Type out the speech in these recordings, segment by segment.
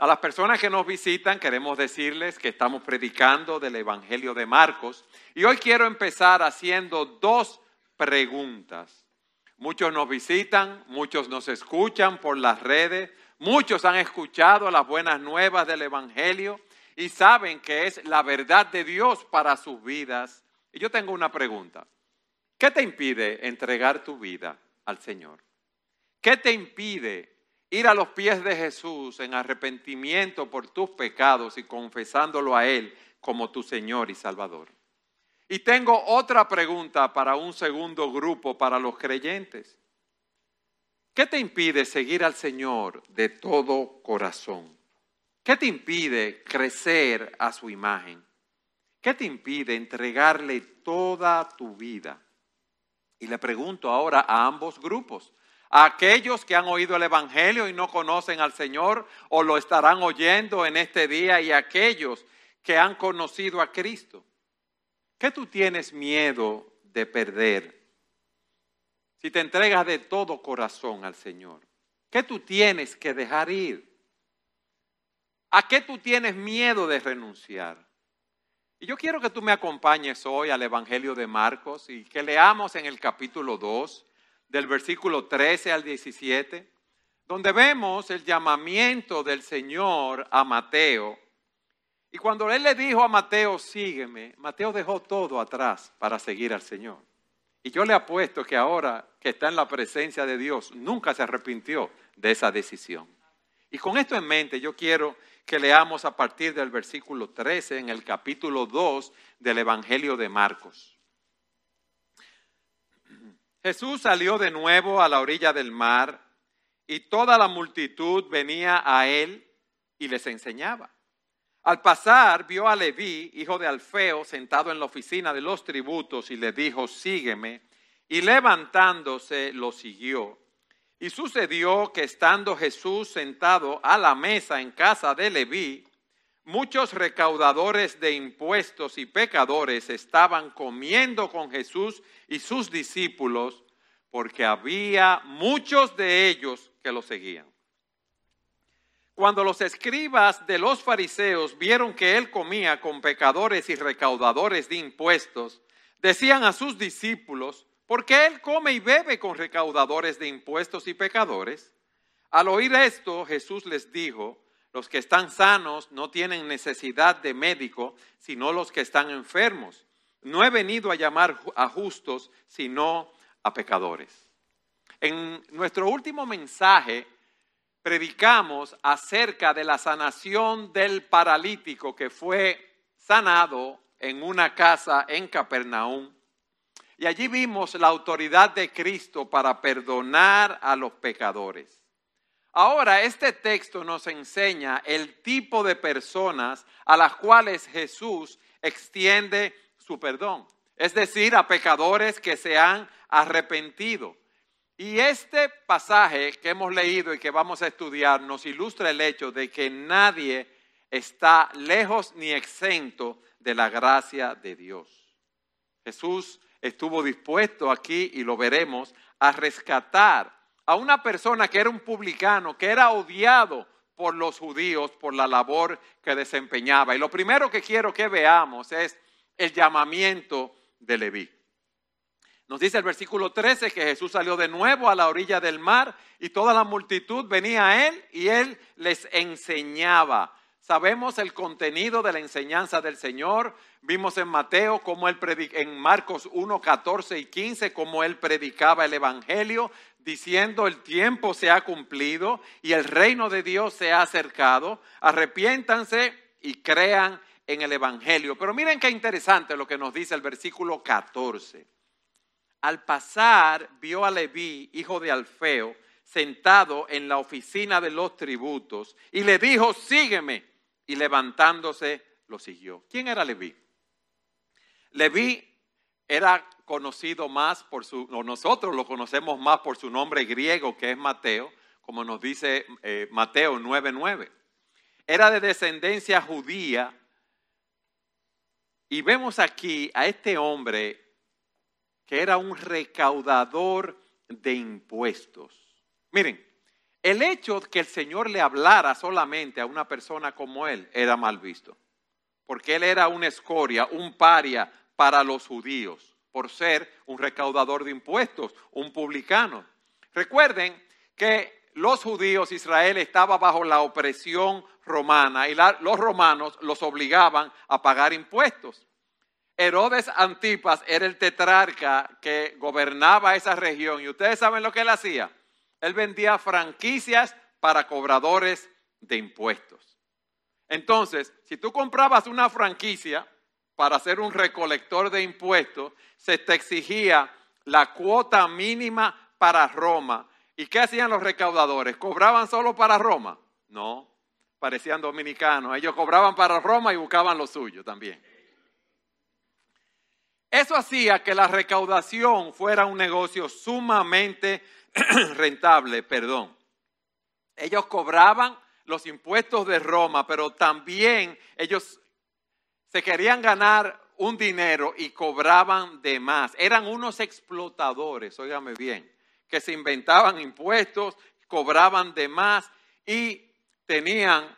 A las personas que nos visitan queremos decirles que estamos predicando del Evangelio de Marcos y hoy quiero empezar haciendo dos preguntas. Muchos nos visitan, muchos nos escuchan por las redes, muchos han escuchado las buenas nuevas del Evangelio y saben que es la verdad de Dios para sus vidas. Y yo tengo una pregunta. ¿Qué te impide entregar tu vida al Señor? ¿Qué te impide ir a los pies de Jesús en arrepentimiento por tus pecados y confesándolo a Él como tu Señor y Salvador. Y tengo otra pregunta para un segundo grupo, para los creyentes. ¿Qué te impide seguir al Señor de todo corazón? ¿Qué te impide crecer a su imagen? ¿Qué te impide entregarle toda tu vida? Y le pregunto ahora a ambos grupos, aquellos que han oído el Evangelio y no conocen al Señor o lo estarán oyendo en este día y aquellos que han conocido a Cristo. ¿Qué tú tienes miedo de perder si te entregas de todo corazón al Señor? ¿Qué tú tienes que dejar ir? ¿A qué tú tienes miedo de renunciar? Y yo quiero que tú me acompañes hoy al Evangelio de Marcos y que leamos en el capítulo 2 del versículo 13 al 17, donde vemos el llamamiento del Señor a Mateo. Y cuando él le dijo a Mateo, sígueme, Mateo dejó todo atrás para seguir al Señor. Y yo le apuesto que ahora que está en la presencia de Dios, nunca se arrepintió de esa decisión. Y con esto en mente, yo quiero que leamos a partir del versículo 13 en el capítulo 2 del Evangelio de Marcos. Jesús salió de nuevo a la orilla del mar y toda la multitud venía a él y les enseñaba. Al pasar vio a Leví, hijo de Alfeo, sentado en la oficina de los tributos y le dijo, sígueme. Y levantándose lo siguió. Y sucedió que estando Jesús sentado a la mesa en casa de Leví, muchos recaudadores de impuestos y pecadores estaban comiendo con Jesús y sus discípulos porque había muchos de ellos que lo seguían. Cuando los escribas de los fariseos vieron que él comía con pecadores y recaudadores de impuestos, decían a sus discípulos, ¿por qué él come y bebe con recaudadores de impuestos y pecadores? Al oír esto, Jesús les dijo, los que están sanos no tienen necesidad de médico, sino los que están enfermos. No he venido a llamar a justos, sino a pecadores. En nuestro último mensaje predicamos acerca de la sanación del paralítico que fue sanado en una casa en Capernaum. Y allí vimos la autoridad de Cristo para perdonar a los pecadores. Ahora, este texto nos enseña el tipo de personas a las cuales Jesús extiende su perdón, es decir, a pecadores que se han arrepentido. Y este pasaje que hemos leído y que vamos a estudiar nos ilustra el hecho de que nadie está lejos ni exento de la gracia de Dios. Jesús estuvo dispuesto aquí, y lo veremos, a rescatar a una persona que era un publicano, que era odiado por los judíos por la labor que desempeñaba. Y lo primero que quiero que veamos es el llamamiento de Leví. Nos dice el versículo 13 que Jesús salió de nuevo a la orilla del mar y toda la multitud venía a él y él les enseñaba. Sabemos el contenido de la enseñanza del Señor. Vimos en Mateo como él en Marcos 1, 14 y 15 cómo él predicaba el evangelio diciendo el tiempo se ha cumplido y el reino de Dios se ha acercado. Arrepiéntanse y crean en el evangelio. Pero miren qué interesante lo que nos dice el versículo 14. Al pasar vio a Leví, hijo de Alfeo, sentado en la oficina de los tributos y le dijo, sígueme y levantándose lo siguió. ¿Quién era Leví? Leví era conocido más por su, o nosotros lo conocemos más por su nombre griego que es Mateo, como nos dice eh, Mateo 9:9. Era de descendencia judía y vemos aquí a este hombre que era un recaudador de impuestos. Miren, el hecho que el Señor le hablara solamente a una persona como él era mal visto, porque él era una escoria, un paria para los judíos, por ser un recaudador de impuestos, un publicano. Recuerden que los judíos, Israel estaba bajo la opresión romana y los romanos los obligaban a pagar impuestos. Herodes Antipas era el tetrarca que gobernaba esa región y ustedes saben lo que él hacía. Él vendía franquicias para cobradores de impuestos. Entonces, si tú comprabas una franquicia para ser un recolector de impuestos, se te exigía la cuota mínima para Roma. ¿Y qué hacían los recaudadores? ¿Cobraban solo para Roma? No, parecían dominicanos. Ellos cobraban para Roma y buscaban lo suyo también. Eso hacía que la recaudación fuera un negocio sumamente rentable, perdón. Ellos cobraban los impuestos de Roma, pero también ellos se querían ganar un dinero y cobraban de más. Eran unos explotadores, óigame bien, que se inventaban impuestos, cobraban de más y tenían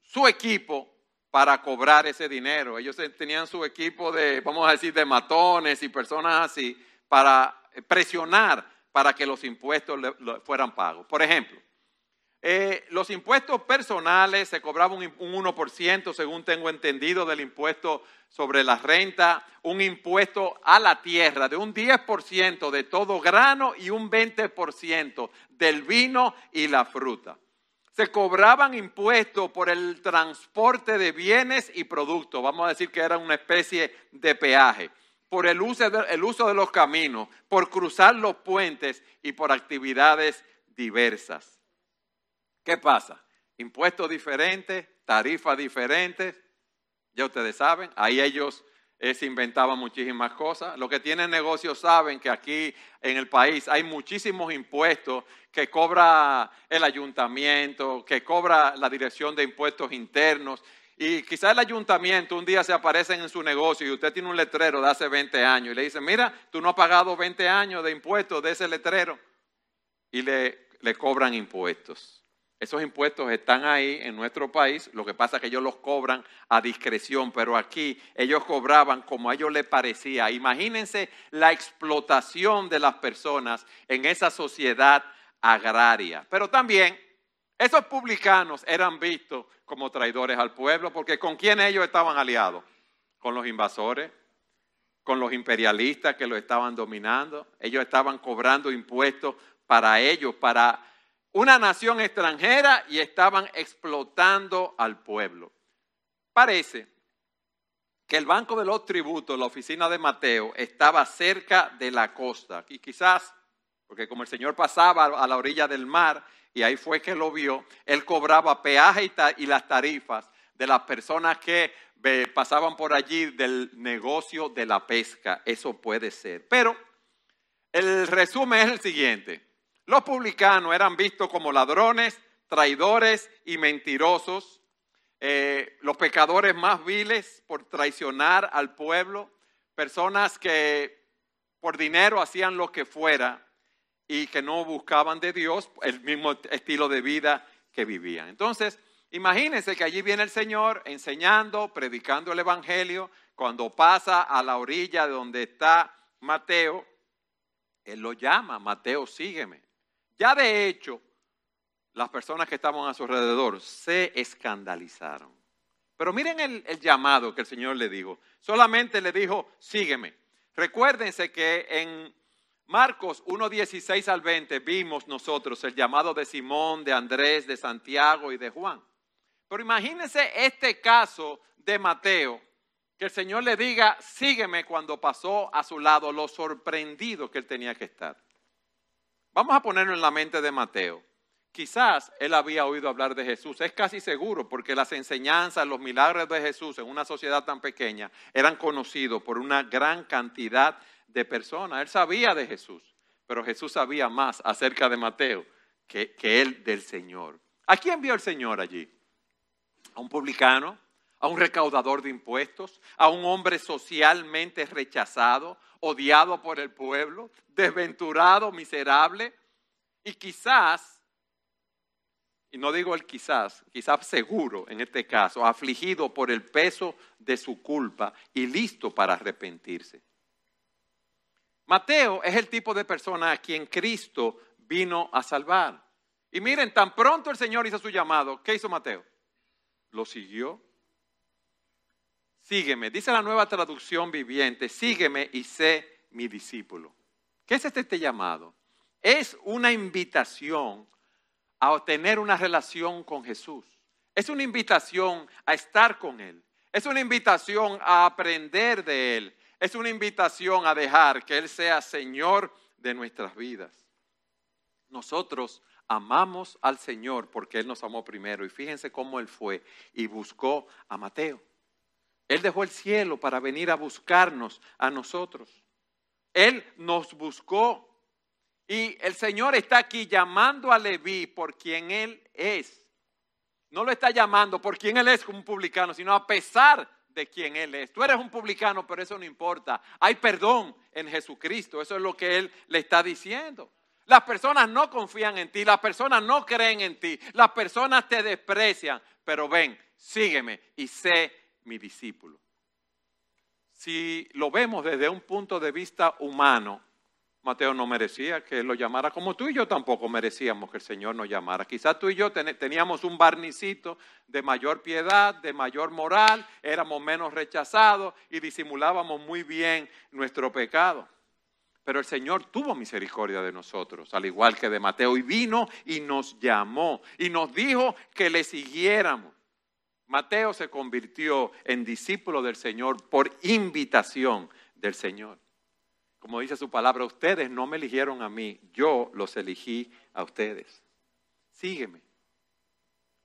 su equipo para cobrar ese dinero. Ellos tenían su equipo de, vamos a decir, de matones y personas así para presionar para que los impuestos fueran pagos. Por ejemplo, eh, los impuestos personales se cobraban un, 1%, según tengo entendido, del impuesto sobre la renta, un impuesto a la tierra de un 10% de todo grano y un 20% del vino y la fruta. Se cobraban impuestos por el transporte de bienes y productos, vamos a decir que era una especie de peaje por el uso, de, los caminos, por cruzar los puentes y por actividades diversas. ¿Qué pasa? Impuestos diferentes, tarifas diferentes, ya ustedes saben, ahí ellos eh, se inventaban muchísimas cosas. Los que tienen negocios saben que aquí en el país hay muchísimos impuestos que cobra el ayuntamiento, que cobra la dirección de impuestos internos y quizá el ayuntamiento un día se aparece en su negocio y usted tiene un letrero de hace 20 años y le dice, mira, tú no has pagado 20 años de impuestos de ese letrero. Y le, le cobran impuestos. Esos impuestos están ahí en nuestro país, lo que pasa es que ellos los cobran a discreción, pero aquí ellos cobraban como a ellos les parecía. Imagínense la explotación de las personas en esa sociedad agraria. Pero también esos publicanos eran vistos como traidores al pueblo, porque ¿con quién ellos estaban aliados? Con los invasores, con los imperialistas que lo estaban dominando. Ellos estaban cobrando impuestos para ellos, para una nación extranjera y estaban explotando al pueblo. Parece que el Banco de los Tributos, la oficina de Mateo, estaba cerca de la costa. Y quizás, porque como el Señor pasaba a la orilla del mar, y ahí fue que lo vio, él cobraba peaje y, las tarifas de las personas que pasaban por allí del negocio de la pesca. Eso puede ser. Pero el resumen es el siguiente. Los publicanos eran vistos como ladrones, traidores y mentirosos, eh, los pecadores más viles por traicionar al pueblo, personas que por dinero hacían lo que fuera y que no buscaban de Dios el mismo estilo de vida que vivían. Entonces, imagínense que allí viene el Señor enseñando, predicando el Evangelio, cuando pasa a la orilla de donde está Mateo, Él lo llama, Mateo, sígueme. Ya de hecho, las personas que estaban a su alrededor se escandalizaron. Pero miren el, el llamado que el Señor le dijo. Solamente le dijo, sígueme. Recuérdense que en Marcos 1, 16 al 20 vimos nosotros el llamado de Simón, de Andrés, de Santiago y de Juan. Pero imagínense este caso de Mateo, que el Señor le diga, sígueme cuando pasó a su lado, lo sorprendido que él tenía que estar. Vamos a ponerlo en la mente de Mateo. Quizás él había oído hablar de Jesús, es casi seguro, porque las enseñanzas, los milagros de Jesús en una sociedad tan pequeña eran conocidos por una gran cantidad de de persona. Él sabía de Jesús, pero Jesús sabía más acerca de Mateo que, que él del Señor. ¿A quién vio el Señor allí? ¿A un publicano? ¿A un recaudador de impuestos? ¿A un hombre socialmente rechazado, odiado por el pueblo, desventurado, miserable? Y quizás y no digo el quizás, quizás seguro en este caso, afligido por el peso de su culpa y listo para arrepentirse. Mateo es el tipo de persona a quien Cristo vino a salvar. Y miren, tan pronto el Señor hizo su llamado, ¿qué hizo Mateo? Lo siguió. Sígueme, dice la nueva traducción viviente, sígueme y sé mi discípulo. ¿Qué es este, este llamado? Es una invitación a tener una relación con Jesús. Es una invitación a estar con Él. Es una invitación a aprender de Él. Es una invitación a dejar que Él sea Señor de nuestras vidas. Nosotros amamos al Señor porque Él nos amó primero. Y fíjense cómo Él fue y buscó a Mateo. Él dejó el cielo para venir a buscarnos a nosotros. Él nos buscó. Y el Señor está aquí llamando a Leví por quien Él es. No lo está llamando por quien Él es como un publicano, sino a pesar de quien Él es. Tú eres un publicano, pero eso no importa. Hay perdón en Jesucristo. Eso es lo que Él le está diciendo. Las personas no confían en ti, las personas no creen en ti, las personas te desprecian, pero ven, sígueme y sé mi discípulo. Si lo vemos desde un punto de vista humano, Mateo no merecía que lo llamara, como tú y yo tampoco merecíamos que el Señor nos llamara. Quizás tú y yo teníamos un barnicito de mayor piedad, de mayor moral, éramos menos rechazados y disimulábamos muy bien nuestro pecado. Pero el Señor tuvo misericordia de nosotros, al igual que de Mateo, y vino y nos llamó y nos dijo que le siguiéramos. Mateo se convirtió en discípulo del Señor por invitación del Señor. Como dice su palabra, ustedes no me eligieron a mí, yo los elegí a ustedes. Sígueme.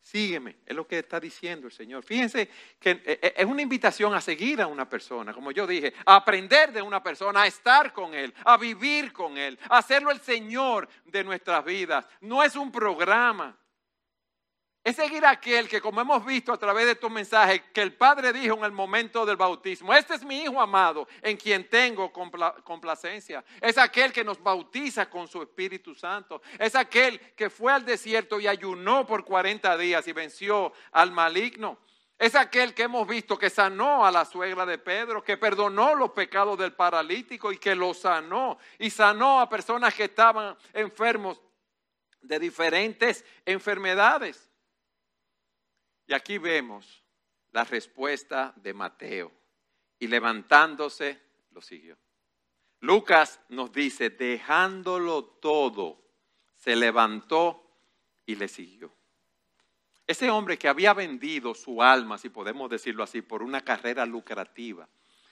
Sígueme, es lo que está diciendo el Señor. Fíjense que eh, eh, es una invitación a seguir a una persona, como yo dije, a aprender de una persona, a estar con Él, a vivir con Él, a hacerlo el Señor de nuestras vidas. No es un programa, es seguir aquel que, como hemos visto a través de tu mensaje, que el Padre dijo en el momento del bautismo, este es mi Hijo amado, en quien tengo complacencia. Es aquel que nos bautiza con su Espíritu Santo. Es aquel que fue al desierto y ayunó por 40 días y venció al maligno. Es aquel que hemos visto que sanó a la suegra de Pedro, que perdonó los pecados del paralítico y que lo sanó. Y sanó a personas que estaban enfermos de diferentes enfermedades. Y aquí vemos la respuesta de Mateo. Y levantándose, lo siguió. Lucas nos dice, dejándolo todo, se levantó y le siguió. Ese hombre que había vendido su alma, si podemos decirlo así, por una carrera lucrativa,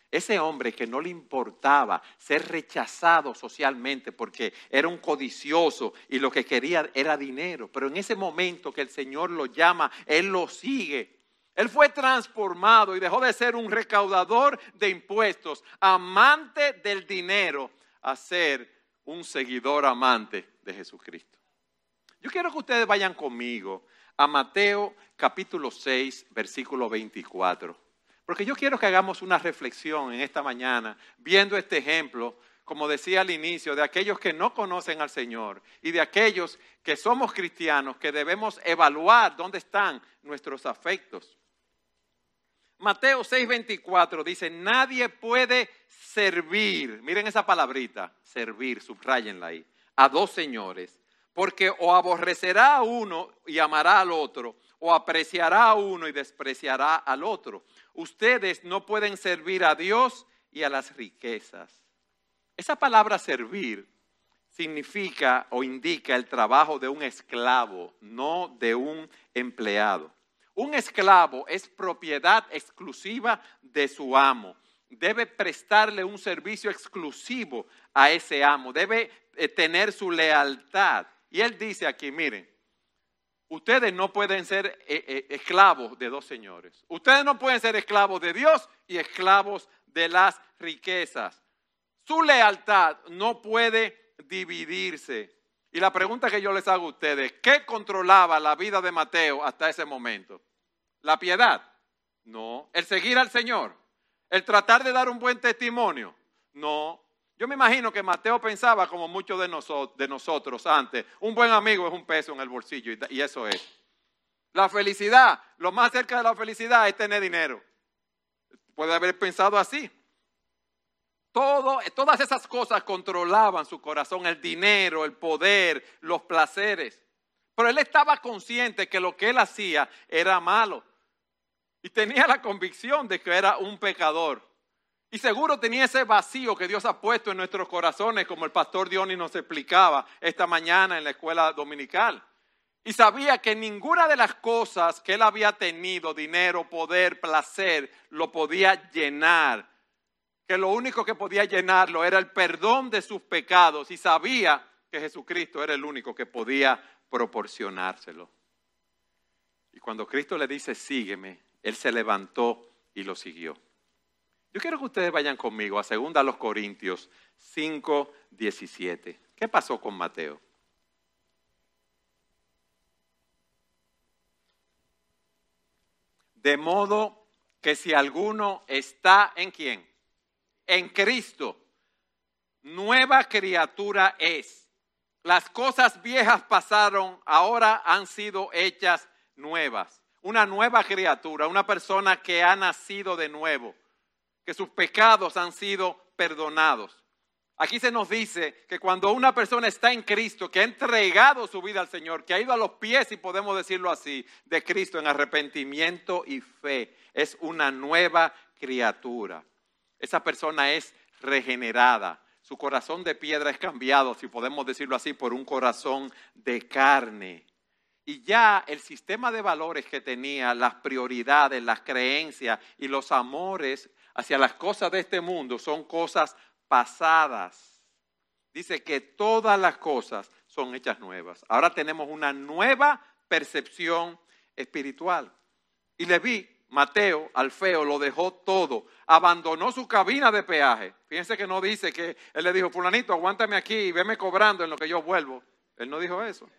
ese hombre que no le importaba ser rechazado socialmente porque era un codicioso y lo que quería era dinero, pero en ese momento que el Señor lo llama, Él lo sigue. Él fue transformado y dejó de ser un recaudador de impuestos, amante del dinero, a ser un seguidor amante de Jesucristo. Yo quiero que ustedes vayan conmigo a Mateo capítulo 6, versículo 24. Porque yo quiero que hagamos una reflexión en esta mañana, viendo este ejemplo, como decía al inicio, de aquellos que no conocen al Señor y de aquellos que somos cristianos, que debemos evaluar dónde están nuestros afectos. Mateo 6:24 dice, nadie puede servir, miren esa palabrita, servir, subrayenla ahí, a dos señores, porque o aborrecerá a uno y amará al otro, o apreciará a uno y despreciará al otro. Ustedes no pueden servir a Dios y a las riquezas. Esa palabra servir significa o indica el trabajo de un esclavo, no de un empleado. Un esclavo es propiedad exclusiva de su amo. Debe prestarle un servicio exclusivo a ese amo. Debe eh, tener su lealtad. Y él dice aquí, miren, Ustedes no pueden ser eh, eh, esclavos de dos señores. Ustedes no pueden ser esclavos de Dios y esclavos de las riquezas. Su lealtad no puede dividirse. Y la pregunta que yo les hago a ustedes, ¿qué controlaba la vida de Mateo hasta ese momento? ¿La piedad? No. ¿El seguir al Señor? ¿El tratar de dar un buen testimonio? No. Yo me imagino que Mateo pensaba como muchos de, nosotros, de nosotros antes, un buen amigo es un peso en el bolsillo y, eso es. La felicidad, lo más cerca de la felicidad es tener dinero. Puede haber pensado así. Todo, todas esas cosas controlaban su corazón, el dinero, el poder, los placeres. Pero él estaba consciente que lo que él hacía era malo. Y tenía la convicción de que era un pecador. Y seguro tenía ese vacío que Dios ha puesto en nuestros corazones, como el pastor Diony nos explicaba esta mañana en la escuela dominical. Y sabía que ninguna de las cosas que él había tenido, dinero, poder, placer, lo podía llenar que lo único que podía llenarlo era el perdón de sus pecados y sabía que Jesucristo era el único que podía proporcionárselo. Y cuando Cristo le dice, sígueme, él se levantó y lo siguió. Yo quiero que ustedes vayan conmigo a 2 los Corintios 5, 17. ¿Qué pasó con Mateo? De modo que si alguno está en quién? en Cristo, nueva criatura es. Las cosas viejas pasaron, ahora han sido hechas nuevas. Una nueva criatura, una persona que ha nacido de nuevo, que sus pecados han sido perdonados. Aquí se nos dice que cuando una persona está en Cristo, que ha entregado su vida al Señor, que ha ido a los pies, si podemos decirlo así, de Cristo en arrepentimiento y fe, es una nueva criatura. Esa persona es regenerada. Su corazón de piedra es cambiado, si podemos decirlo así, por un corazón de carne. Y ya el sistema de valores que tenía, las prioridades, las creencias y los amores hacia las cosas de este mundo son cosas pasadas. Dice que todas las cosas son hechas nuevas. Ahora tenemos una nueva percepción espiritual. Y le vi Mateo, Alfeo, lo dejó todo, abandonó su cabina de peaje. Fíjense que no dice que él le dijo, fulanito, aguántame aquí y veme cobrando en lo que yo vuelvo. Él no dijo eso.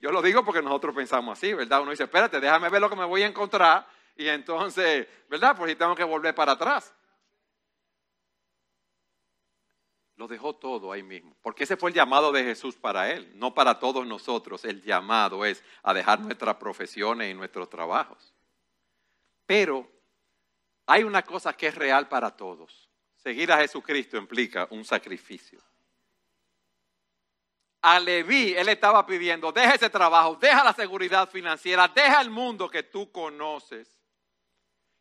Yo lo digo porque nosotros pensamos así, ¿verdad? Uno dice, espérate, déjame ver lo que me voy a encontrar y entonces, ¿verdad? Pues si tengo que volver para atrás. Lo dejó todo ahí mismo, porque ese fue el llamado de Jesús para él, no para todos nosotros. El llamado es a dejar nuestras profesiones y nuestros trabajos. Pero hay una cosa que es real para todos. Seguir a Jesucristo implica un sacrificio. A Leví, él estaba pidiendo, deja ese trabajo, deja la seguridad financiera, deja el mundo que tú conoces.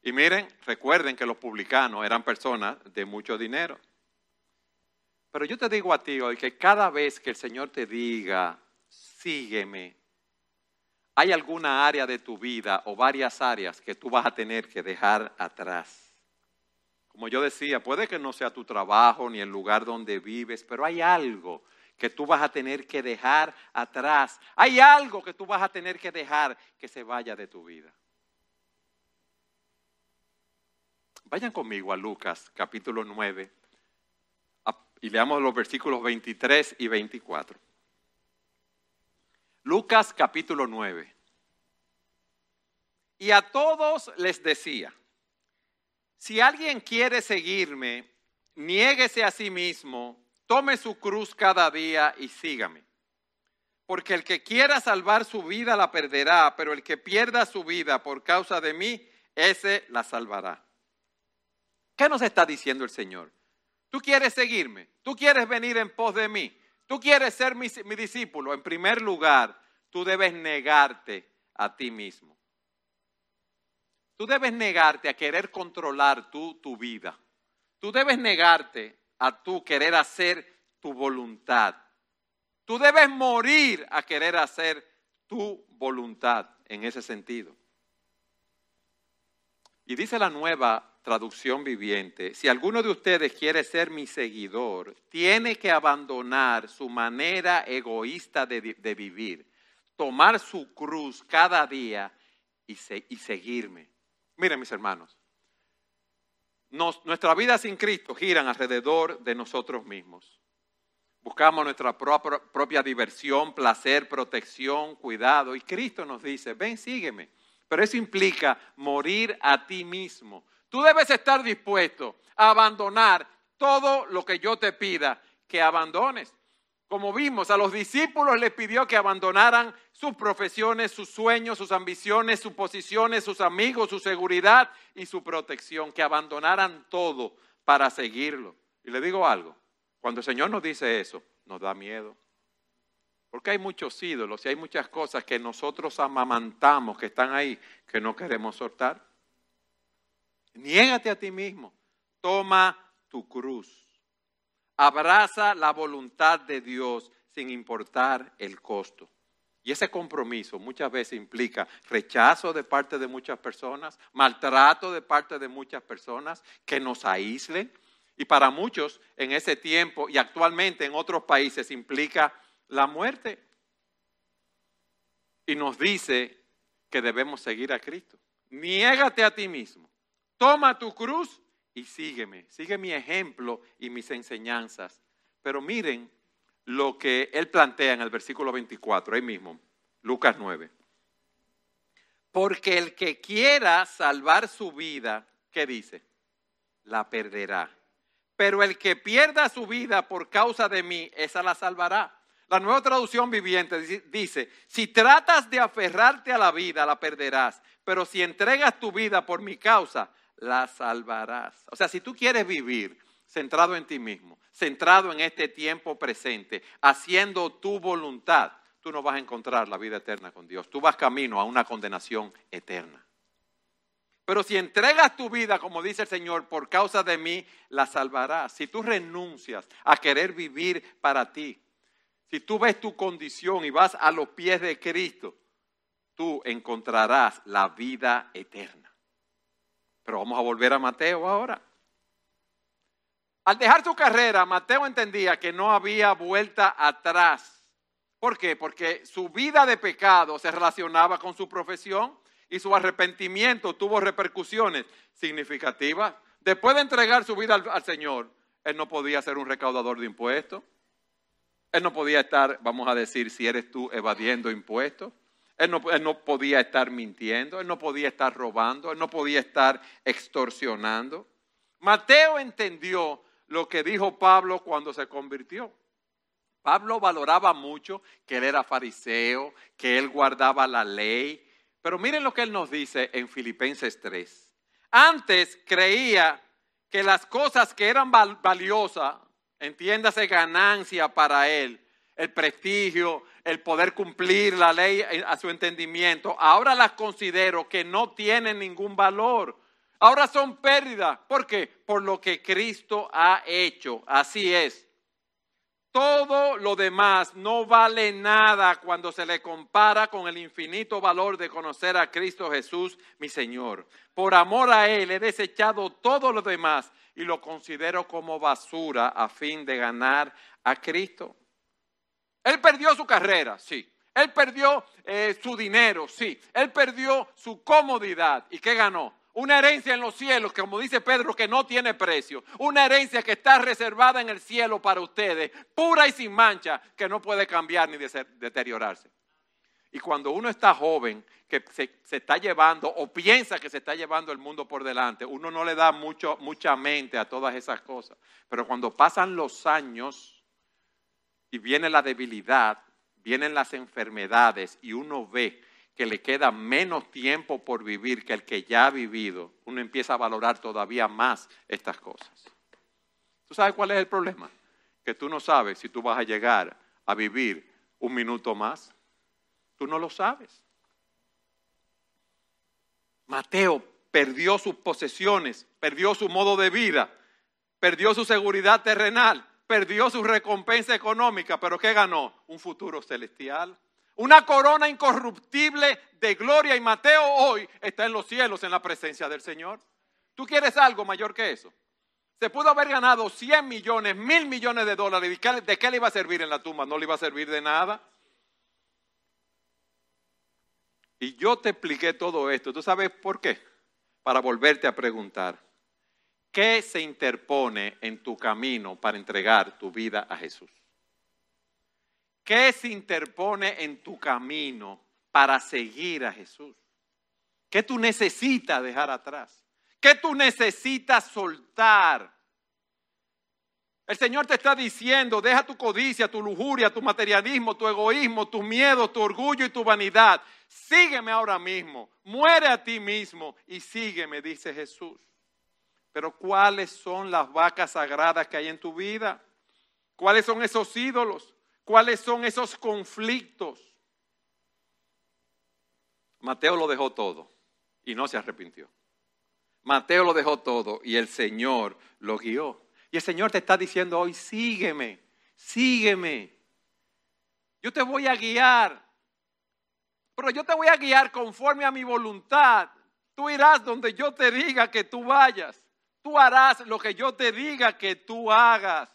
Y miren, recuerden que los publicanos eran personas de mucho dinero. Pero yo te digo a ti hoy que cada vez que el Señor te diga, sígueme, hay alguna área de tu vida o varias áreas que tú vas a tener que dejar atrás. Como yo decía, puede que no sea tu trabajo ni el lugar donde vives, pero hay algo que tú vas a tener que dejar atrás. Hay algo que tú vas a tener que dejar que se vaya de tu vida. Vayan conmigo a Lucas capítulo 9 y leamos los versículos 23 y 24. Lucas capítulo 9. Y a todos les decía, si alguien quiere seguirme, niéguese a sí mismo, tome su cruz cada día y sígame. Porque el que quiera salvar su vida la perderá, pero el que pierda su vida por causa de mí, ese la salvará. ¿Qué nos está diciendo el Señor? Tú quieres seguirme, tú quieres venir en pos de mí, tú quieres ser mi, discípulo, en primer lugar, tú debes negarte a ti mismo. Tú debes negarte a querer controlar tú, tu vida. Tú debes negarte a tú querer hacer tu voluntad. Tú debes morir a querer hacer tu voluntad en ese sentido. Y dice la nueva traducción viviente, si alguno de ustedes quiere ser mi seguidor, tiene que abandonar su manera egoísta de, vivir, tomar su cruz cada día y, seguirme. Miren mis hermanos, nuestra vida sin Cristo giran alrededor de nosotros mismos. Buscamos nuestra propia diversión, placer, protección, cuidado. Y Cristo nos dice, ven, sígueme. Pero eso implica morir a ti mismo, Tú debes estar dispuesto a abandonar todo lo que yo te pida que abandones. Como vimos, a los discípulos les pidió que abandonaran sus profesiones, sus sueños, sus ambiciones, sus posiciones, sus amigos, su seguridad y su protección, que abandonaran todo para seguirlo. Y le digo algo, cuando el Señor nos dice eso, nos da miedo. Porque hay muchos ídolos y hay muchas cosas que nosotros amamantamos, que están ahí, que no queremos soltar. Niégate a ti mismo, toma tu cruz abraza la voluntad de Dios sin importar el costo. Y ese compromiso muchas veces implica rechazo de parte de muchas personas, maltrato de parte de muchas personas que nos aíslen. Y para muchos en ese tiempo y actualmente en otros países implica la muerte. Y nos dice que debemos seguir a Cristo. Niégate a ti mismo. Toma tu cruz y sígueme, sigue mi ejemplo y mis enseñanzas. Pero miren lo que él plantea en el versículo 24, ahí mismo, Lucas 9. Porque el que quiera salvar su vida, ¿qué dice? La perderá. Pero el que pierda su vida por causa de mí, esa la salvará. La nueva traducción viviente dice, si tratas de aferrarte a la vida, la perderás. Pero si entregas tu vida por mi causa, la salvarás. O sea, si tú quieres vivir centrado en ti mismo, centrado en este tiempo presente, haciendo tu voluntad, tú no vas a encontrar la vida eterna con Dios. Tú vas camino a una condenación eterna. Pero si entregas tu vida, como dice el Señor, por causa de mí, la salvarás. Si tú renuncias a querer vivir para ti, si tú ves tu condición y vas a los pies de Cristo, tú encontrarás la vida eterna. Pero vamos a volver a Mateo ahora. Al dejar su carrera, Mateo entendía que no había vuelta atrás. ¿Por qué? Porque su vida de pecado se relacionaba con su profesión y su arrepentimiento tuvo repercusiones significativas. Después de entregar su vida al, Señor, él no podía ser un recaudador de impuestos. Él no podía estar, vamos a decir, si eres tú evadiendo impuestos. Él no, podía estar mintiendo, él no podía estar robando, él no podía estar extorsionando. Mateo entendió lo que dijo Pablo cuando se convirtió. Pablo valoraba mucho que él era fariseo, que él guardaba la ley. Pero miren lo que él nos dice en Filipenses 3. Antes creía que las cosas que eran valiosas, entiéndase ganancia para él, el prestigio, el poder cumplir la ley a su entendimiento, ahora las considero que no tienen ningún valor. Ahora son pérdidas. ¿Por qué? Por lo que Cristo ha hecho. Así es. Todo lo demás no vale nada cuando se le compara con el infinito valor de conocer a Cristo Jesús, mi Señor. Por amor a Él he desechado todo lo demás y lo considero como basura a fin de ganar a Cristo. Él perdió su carrera, sí. Él perdió eh, su dinero, sí. Él perdió su comodidad. ¿Y qué ganó? Una herencia en los cielos, como dice Pedro, que no tiene precio. Una herencia que está reservada en el cielo para ustedes, pura y sin mancha, que no puede cambiar ni deteriorarse. Y cuando uno está joven, que se, se, está llevando o piensa que se está llevando el mundo por delante, uno no le da mucho, mucha mente a todas esas cosas. Pero cuando pasan los años, y viene la debilidad, vienen las enfermedades y uno ve que le queda menos tiempo por vivir que el que ya ha vivido, uno empieza a valorar todavía más estas cosas. ¿Tú sabes cuál es el problema? Que tú no sabes si tú vas a llegar a vivir un minuto más. Tú no lo sabes. Mateo perdió sus posesiones, perdió su modo de vida, perdió su seguridad terrenal perdió su recompensa económica, pero ¿qué ganó? Un futuro celestial. Una corona incorruptible de gloria y Mateo hoy está en los cielos en la presencia del Señor. ¿Tú quieres algo mayor que eso? Se pudo haber ganado 100 millones, mil millones de dólares. ¿De qué le iba a servir en la tumba? No le iba a servir de nada. Y yo te expliqué todo esto. ¿Tú sabes por qué? Para volverte a preguntar. ¿Qué se interpone en tu camino para entregar tu vida a Jesús? ¿Qué se interpone en tu camino para seguir a Jesús? ¿Qué tú necesitas dejar atrás? ¿Qué tú necesitas soltar? El Señor te está diciendo, deja tu codicia, tu lujuria, tu materialismo, tu egoísmo, tus miedos, tu orgullo y tu vanidad. Sígueme ahora mismo, muere a ti mismo y sígueme, dice Jesús. Pero ¿cuáles son las vacas sagradas que hay en tu vida? ¿Cuáles son esos ídolos? ¿Cuáles son esos conflictos? Mateo lo dejó todo y no se arrepintió. Mateo lo dejó todo y el Señor lo guió. Y el Señor te está diciendo hoy, sígueme, sígueme. Yo te voy a guiar. Pero yo te voy a guiar conforme a mi voluntad. Tú irás donde yo te diga que tú vayas. Tú harás lo que yo te diga que tú hagas.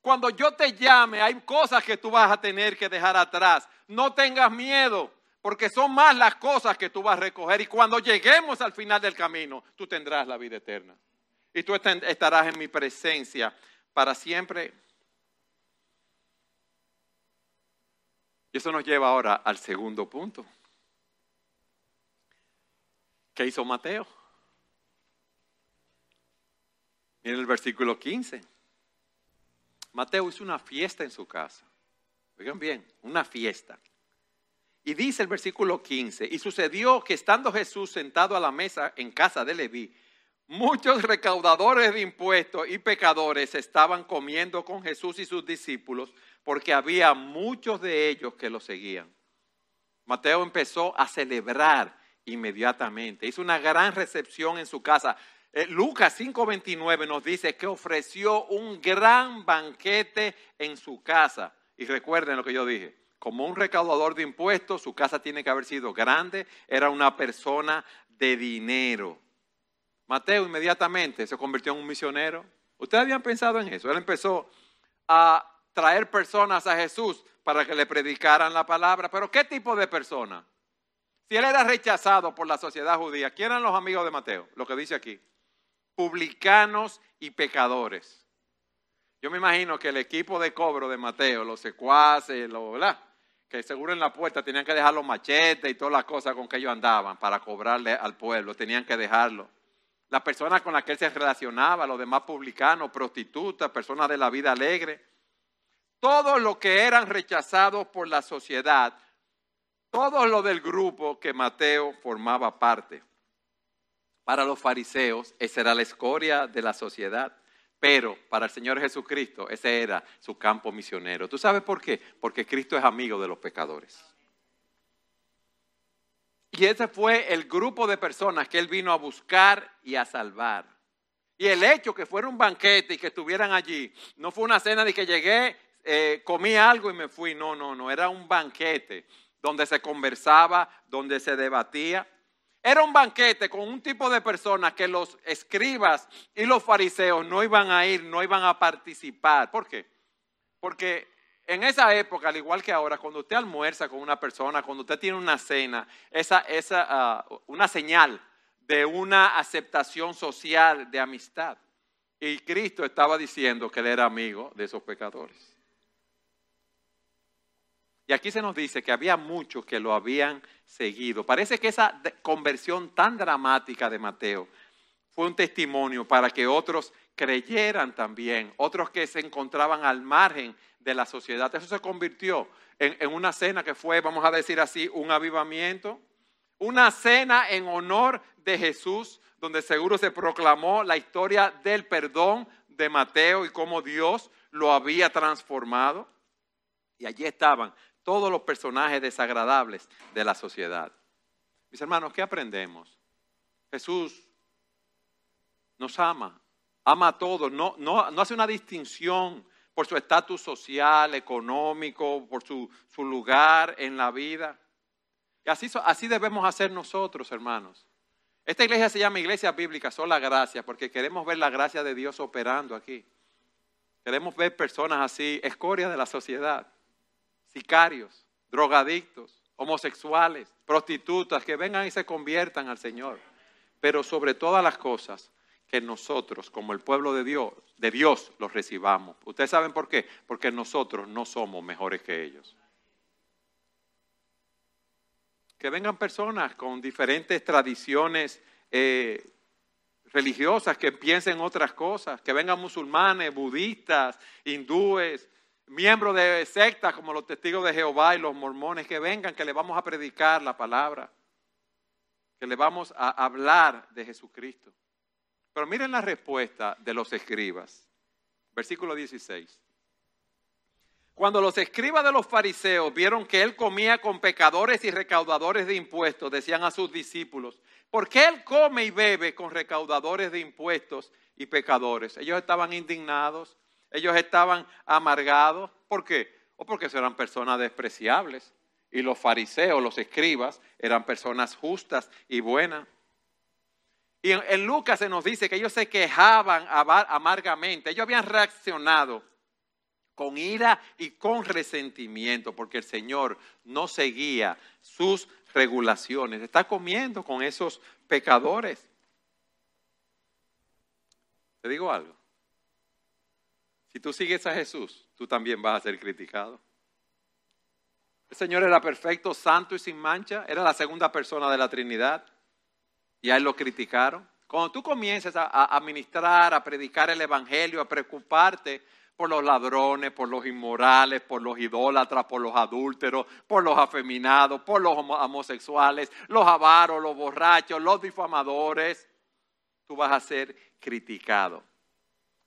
Cuando yo te llame, hay cosas que tú vas a tener que dejar atrás. No tengas miedo, porque son más las cosas que tú vas a recoger. Y cuando lleguemos al final del camino, tú tendrás la vida eterna y tú estarás en mi presencia para siempre. Y eso nos lleva ahora al segundo punto. ¿Qué hizo Mateo? Miren el versículo 15. Mateo hizo una fiesta en su casa. Oigan bien, una fiesta. Y dice el versículo 15, y sucedió que estando Jesús sentado a la mesa en casa de Leví, Muchos recaudadores de impuestos y pecadores estaban comiendo con Jesús y sus discípulos porque había muchos de ellos que lo seguían. Mateo empezó a celebrar inmediatamente. Hizo una gran recepción en su casa. Eh, Lucas 5:29 nos dice que ofreció un gran banquete en su casa. Y recuerden lo que yo dije. Como un recaudador de impuestos, su casa tiene que haber sido grande. Era una persona de dinero. Mateo inmediatamente se convirtió en un misionero. ¿Ustedes habían pensado en eso? Él empezó a traer personas a Jesús para que le predicaran la palabra. Pero ¿qué tipo de persona? Si él era rechazado por la sociedad judía, ¿quién eran los amigos de Mateo? Lo que dice aquí. Publicanos y pecadores. Yo me imagino que el equipo de cobro de Mateo, los secuaces, los, ¿verdad? que seguro en la puerta tenían que dejar los machetes y todas las cosas con que ellos andaban para cobrarle al pueblo, tenían que dejarlo las personas con las que él se relacionaba, los demás publicanos, prostitutas, personas de la vida alegre, todos los que eran rechazados por la sociedad, todos los del grupo que Mateo formaba parte. Para los fariseos, esa era la escoria de la sociedad. Pero para el Señor Jesucristo, ese era su campo misionero. ¿Tú sabes por qué? Porque Cristo es amigo de los pecadores. Y ese fue el grupo de personas que él vino a buscar y a salvar. Y el hecho que fuera un banquete y que estuvieran allí, no fue una cena de que llegué, eh, comí algo y me fui. No, no, no, era un banquete donde se conversaba, donde se debatía. Era un banquete con un tipo de personas que los escribas y los fariseos no iban a ir, no iban a participar. ¿Por qué? Porque en esa época, al igual que ahora, cuando usted almuerza con una persona, cuando usted tiene una cena, esa, esa, ah, una señal de una aceptación social, de amistad. Y Cristo estaba diciendo que él era amigo de esos pecadores. Y aquí se nos dice que había muchos que lo habían seguido. Parece que esa conversión tan dramática de Mateo fue un testimonio para que otros creyeran también, otros que se encontraban al margen de la sociedad. Eso se convirtió en, una cena que fue, vamos a decir así, un avivamiento, una cena en honor de Jesús, donde seguro se proclamó la historia del perdón de Mateo y cómo Dios lo había transformado. Y allí estaban todos los personajes desagradables de la sociedad. Mis hermanos, ¿qué aprendemos? Jesús nos ama, ama a todos, no, no, no hace una distinción por su estatus social, económico, por su, lugar en la vida. Y así, así debemos hacer nosotros, hermanos. Esta iglesia se llama Iglesia Bíblica, sola gracia, porque queremos ver la gracia de Dios operando aquí. Queremos ver personas así, escoria de la sociedad, sicarios, drogadictos, homosexuales, prostitutas, que vengan y se conviertan al Señor. Pero sobre todas las cosas, que nosotros, como el pueblo de Dios, de Dios, los recibamos. ¿Ustedes saben por qué? Porque nosotros no somos mejores que ellos. Que vengan personas con diferentes tradiciones eh, religiosas que piensen otras cosas, que vengan musulmanes, budistas, hindúes, miembros de sectas como los testigos de Jehová y los mormones, que vengan, que le vamos a predicar la palabra, que le vamos a hablar de Jesucristo. Pero miren la respuesta de los escribas. Versículo 16. Cuando los escribas de los fariseos vieron que él comía con pecadores y recaudadores de impuestos, decían a sus discípulos, ¿por qué él come y bebe con recaudadores de impuestos y pecadores? Ellos estaban indignados, ellos estaban amargados. ¿Por qué? O porque eran personas despreciables. Y los fariseos, los escribas, eran personas justas y buenas. Y en, Lucas se nos dice que ellos se quejaban amargamente, ellos habían reaccionado con ira y con resentimiento, porque el Señor no seguía sus regulaciones. Está comiendo con esos pecadores. Te digo algo. Si tú sigues a Jesús, tú también vas a ser criticado. El Señor era perfecto, santo y sin mancha. Era la segunda persona de la Trinidad y a él lo criticaron. Cuando tú comiences a, administrar, a predicar el Evangelio, a preocuparte por los ladrones, por los inmorales, por los idólatras, por los adúlteros, por los afeminados, por los homosexuales, los avaros, los borrachos, los difamadores, tú vas a ser criticado.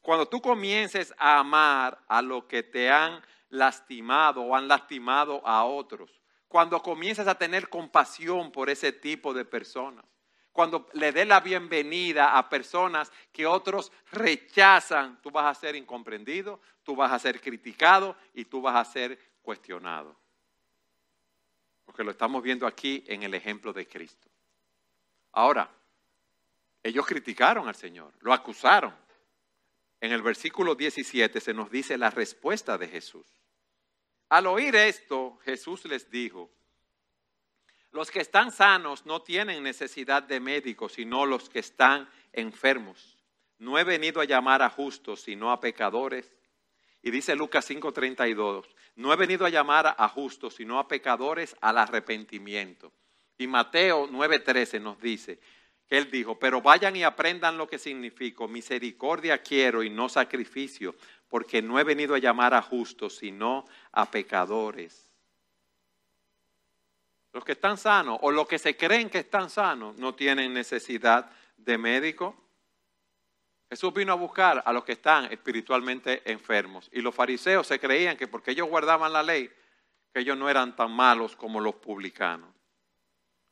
Cuando tú comiences a amar a los que te han lastimado o han lastimado a otros, cuando comiences a tener compasión por ese tipo de personas, cuando le dé la bienvenida a personas que otros rechazan, tú vas a ser incomprendido, tú vas a ser criticado y tú vas a ser cuestionado. Porque lo estamos viendo aquí en el ejemplo de Cristo. Ahora, ellos criticaron al Señor, lo acusaron. En el versículo 17 se nos dice la respuesta de Jesús. Al oír esto, Jesús les dijo, los que están sanos no tienen necesidad de médicos, sino los que están enfermos. No he venido a llamar a justos, sino a pecadores. Y dice Lucas 5:32, no he venido a llamar a justos, sino a pecadores al arrepentimiento. Y Mateo 9:13 nos dice que él dijo, pero vayan y aprendan lo que significa, misericordia quiero y no sacrificio, porque no he venido a llamar a justos, sino a pecadores. Los que están sanos o los que se creen que están sanos no tienen necesidad de médico. Jesús vino a buscar a los que están espiritualmente enfermos. Y los fariseos se creían que porque ellos guardaban la ley, que ellos no eran tan malos como los publicanos.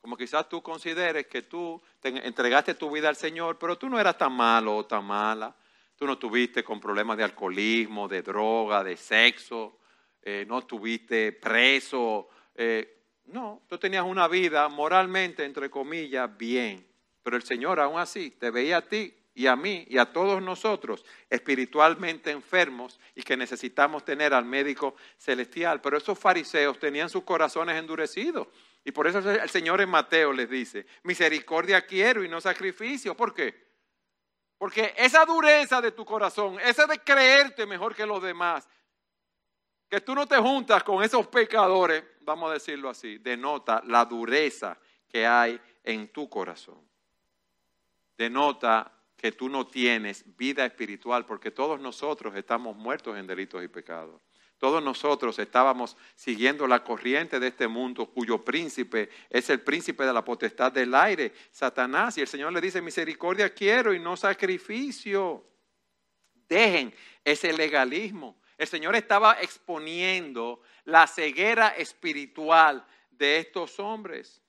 Como quizás tú consideres que tú te entregaste tu vida al Señor, pero tú no eras tan malo o tan mala. Tú no tuviste con problemas de alcoholismo, de droga, de sexo, eh, no tuviste preso. Eh, no, tú tenías una vida moralmente, entre comillas, bien. Pero el Señor aún así te veía a ti y a mí y a todos nosotros espiritualmente enfermos y que necesitamos tener al médico celestial. Pero esos fariseos tenían sus corazones endurecidos. Y por eso el Señor en Mateo les dice, misericordia quiero y no sacrificio. ¿Por qué? Porque esa dureza de tu corazón, esa de creerte mejor que los demás, que tú no te juntas con esos pecadores, vamos a decirlo así, denota la dureza que hay en tu corazón. Denota que tú no tienes vida espiritual, porque todos nosotros estamos muertos en delitos y pecados. Todos nosotros estábamos siguiendo la corriente de este mundo cuyo príncipe es el príncipe de la potestad del aire, Satanás. Y el Señor le dice, misericordia quiero y no sacrificio. Dejen ese legalismo. El Señor estaba exponiendo la ceguera espiritual de estos hombres.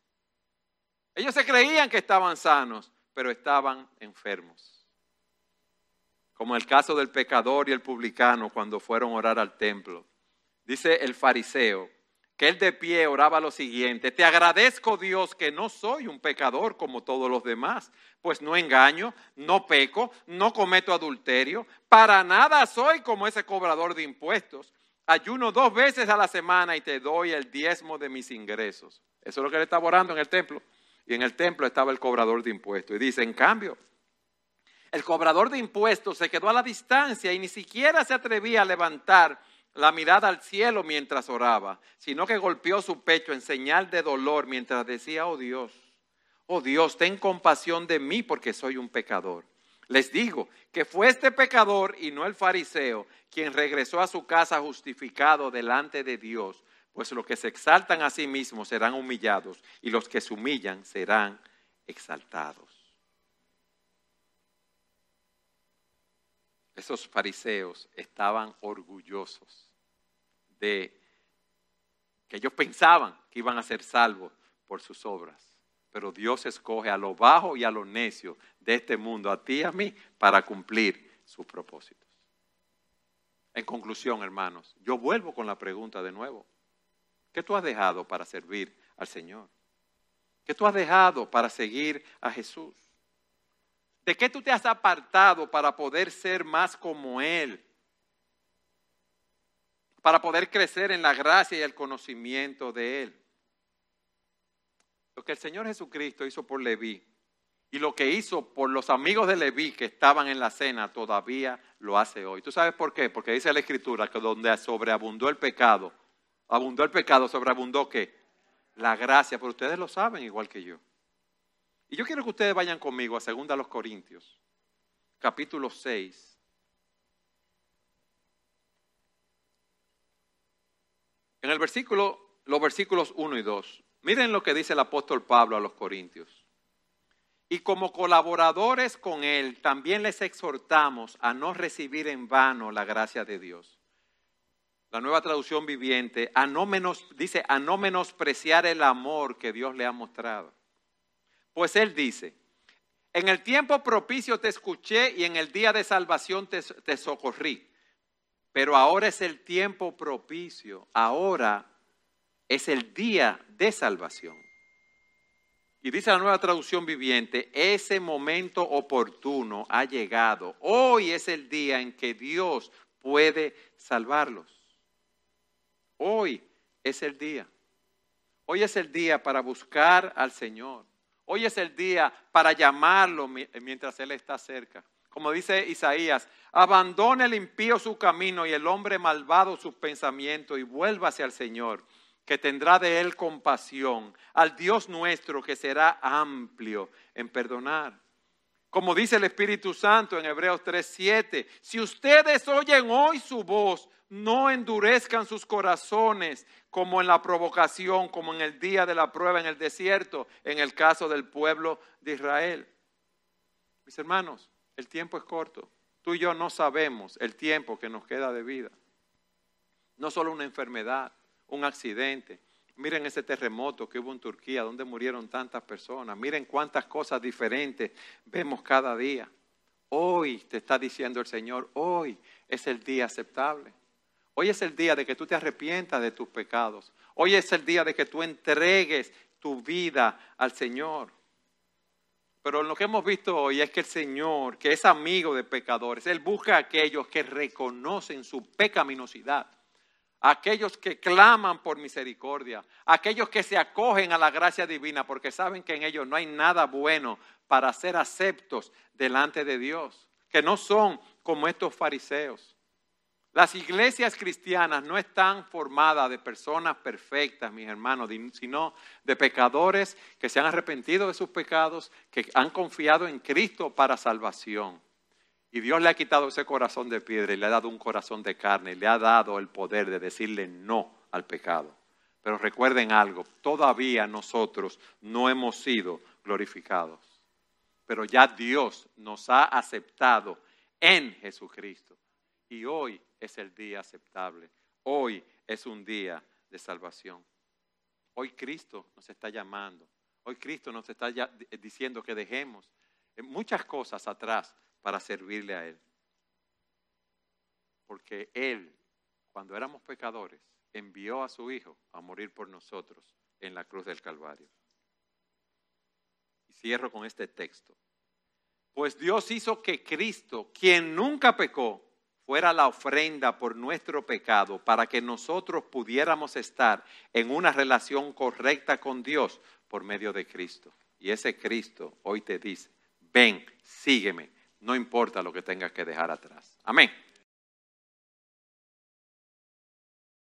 Ellos se creían que estaban sanos, pero estaban enfermos. Como el caso del pecador y el publicano cuando fueron a orar al templo. Dice el fariseo, que él de pie oraba lo siguiente, te agradezco Dios que no soy un pecador como todos los demás, pues no engaño, no peco, no cometo adulterio, para nada soy como ese cobrador de impuestos. Ayuno dos veces a la semana y te doy el diezmo de mis ingresos. Eso es lo que él estaba orando en el templo. Y en el templo estaba el cobrador de impuestos. Y dice, en cambio, el cobrador de impuestos se quedó a la distancia y ni siquiera se atrevía a levantar la mirada al cielo mientras oraba, sino que golpeó su pecho en señal de dolor mientras decía, oh Dios, oh Dios, ten compasión de mí porque soy un pecador. Les digo que fue este pecador y no el fariseo quien regresó a su casa justificado delante de Dios, pues los que se exaltan a sí mismos serán humillados y los que se humillan serán exaltados. Esos fariseos estaban orgullosos de que ellos pensaban que iban a ser salvos por sus obras pero Dios escoge a lo bajo y a lo necio de este mundo, a ti y a mí, para cumplir sus propósitos. En conclusión, hermanos, yo vuelvo con la pregunta de nuevo. ¿Qué tú has dejado para servir al Señor? ¿Qué tú has dejado para seguir a Jesús? ¿De qué tú te has apartado para poder ser más como Él? Para poder crecer en la gracia y el conocimiento de Él. Lo que el Señor Jesucristo hizo por Leví y lo que hizo por los amigos de Leví que estaban en la cena todavía lo hace hoy. ¿Tú sabes por qué? Porque dice la Escritura que donde sobreabundó el pecado, abundó el pecado, sobreabundó qué? La gracia, pero ustedes lo saben igual que yo. Y yo quiero que ustedes vayan conmigo a 2 los Corintios, capítulo 6. En el versículo, los versículos 1 y 2. Miren lo que dice el apóstol Pablo a los Corintios. Y como colaboradores con Él, también les exhortamos a no recibir en vano la gracia de Dios. La nueva traducción viviente a no menos, dice a no menospreciar el amor que Dios le ha mostrado. Pues Él dice, en el tiempo propicio te escuché y en el día de salvación te, socorrí. Pero ahora es el tiempo propicio. Ahora es el día de salvación. Y dice la nueva traducción viviente, ese momento oportuno ha llegado. Hoy es el día en que Dios puede salvarlos. Hoy es el día. Hoy es el día para buscar al Señor. Hoy es el día para llamarlo mientras Él está cerca. Como dice Isaías, abandone el impío su camino y el hombre malvado sus pensamientos y vuélvase al Señor que tendrá de él compasión, al Dios nuestro que será amplio en perdonar. Como dice el Espíritu Santo en Hebreos 3:7, si ustedes oyen hoy su voz, no endurezcan sus corazones como en la provocación, como en el día de la prueba en el desierto, en el caso del pueblo de Israel. Mis hermanos, el tiempo es corto. Tú y yo no sabemos el tiempo que nos queda de vida. No solo una enfermedad, un accidente. Miren ese terremoto que hubo en Turquía, donde murieron tantas personas. Miren cuántas cosas diferentes vemos cada día. Hoy te está diciendo el Señor, hoy es el día aceptable. Hoy es el día de que tú te arrepientas de tus pecados. Hoy es el día de que tú entregues tu vida al Señor. Pero lo que hemos visto hoy es que el Señor, que es amigo de pecadores, Él busca a aquellos que reconocen su pecaminosidad aquellos que claman por misericordia, aquellos que se acogen a la gracia divina porque saben que en ellos no hay nada bueno para ser aceptos delante de Dios, que no son como estos fariseos. Las iglesias cristianas no están formadas de personas perfectas, mis hermanos, sino de pecadores que se han arrepentido de sus pecados, que han confiado en Cristo para salvación. Y Dios le ha quitado ese corazón de piedra y le ha dado un corazón de carne y le ha dado el poder de decirle no al pecado. Pero recuerden algo, todavía nosotros no hemos sido glorificados. Pero ya Dios nos ha aceptado en Jesucristo. Y hoy es el día aceptable. Hoy es un día de salvación. Hoy Cristo nos está llamando. Hoy Cristo nos está diciendo que dejemos muchas cosas atrás para servirle a Él. Porque Él, cuando éramos pecadores, envió a su Hijo a morir por nosotros en la cruz del Calvario. Y cierro con este texto. Pues Dios hizo que Cristo, quien nunca pecó, fuera la ofrenda por nuestro pecado para que nosotros pudiéramos estar en una relación correcta con Dios por medio de Cristo. Y ese Cristo hoy te dice, ven, sígueme no importa lo que tengas que dejar atrás. Amén.